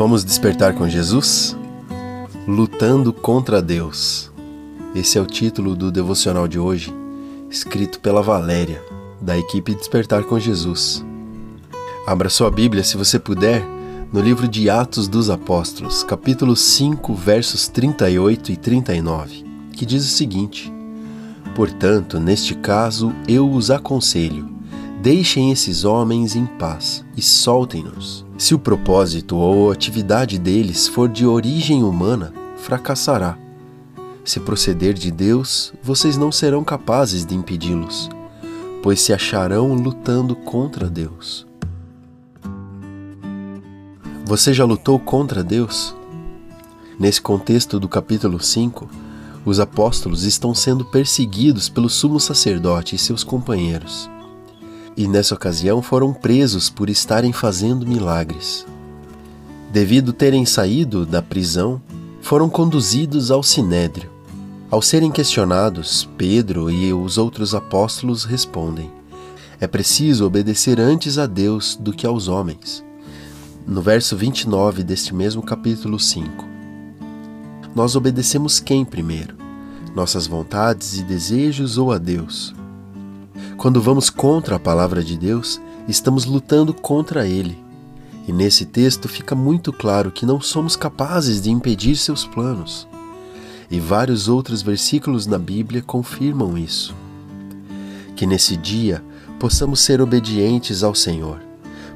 Vamos despertar com Jesus? Lutando contra Deus. Esse é o título do devocional de hoje, escrito pela Valéria, da equipe Despertar com Jesus. Abra sua Bíblia, se você puder, no livro de Atos dos Apóstolos, capítulo 5, versos 38 e 39, que diz o seguinte: Portanto, neste caso, eu os aconselho Deixem esses homens em paz e soltem-nos. Se o propósito ou atividade deles for de origem humana, fracassará. Se proceder de Deus, vocês não serão capazes de impedi-los, pois se acharão lutando contra Deus. Você já lutou contra Deus? Nesse contexto do capítulo 5, os apóstolos estão sendo perseguidos pelo sumo sacerdote e seus companheiros e nessa ocasião foram presos por estarem fazendo milagres. Devido terem saído da prisão, foram conduzidos ao sinédrio. Ao serem questionados, Pedro e os outros apóstolos respondem: É preciso obedecer antes a Deus do que aos homens. No verso 29 deste mesmo capítulo 5. Nós obedecemos quem primeiro? Nossas vontades e desejos ou a Deus? Quando vamos contra a palavra de Deus, estamos lutando contra Ele. E nesse texto fica muito claro que não somos capazes de impedir seus planos. E vários outros versículos na Bíblia confirmam isso. Que nesse dia possamos ser obedientes ao Senhor,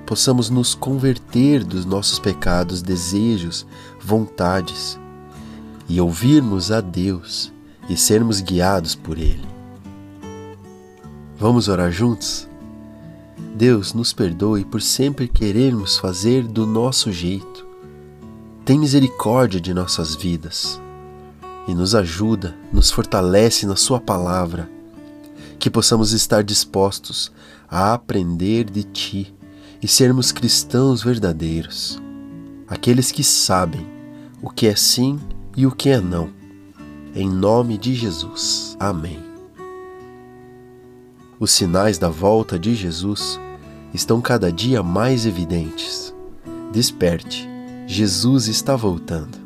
possamos nos converter dos nossos pecados, desejos, vontades e ouvirmos a Deus e sermos guiados por Ele. Vamos orar juntos? Deus nos perdoe por sempre querermos fazer do nosso jeito. Tem misericórdia de nossas vidas e nos ajuda, nos fortalece na Sua palavra, que possamos estar dispostos a aprender de Ti e sermos cristãos verdadeiros, aqueles que sabem o que é sim e o que é não. Em nome de Jesus. Amém. Os sinais da volta de Jesus estão cada dia mais evidentes. Desperte, Jesus está voltando.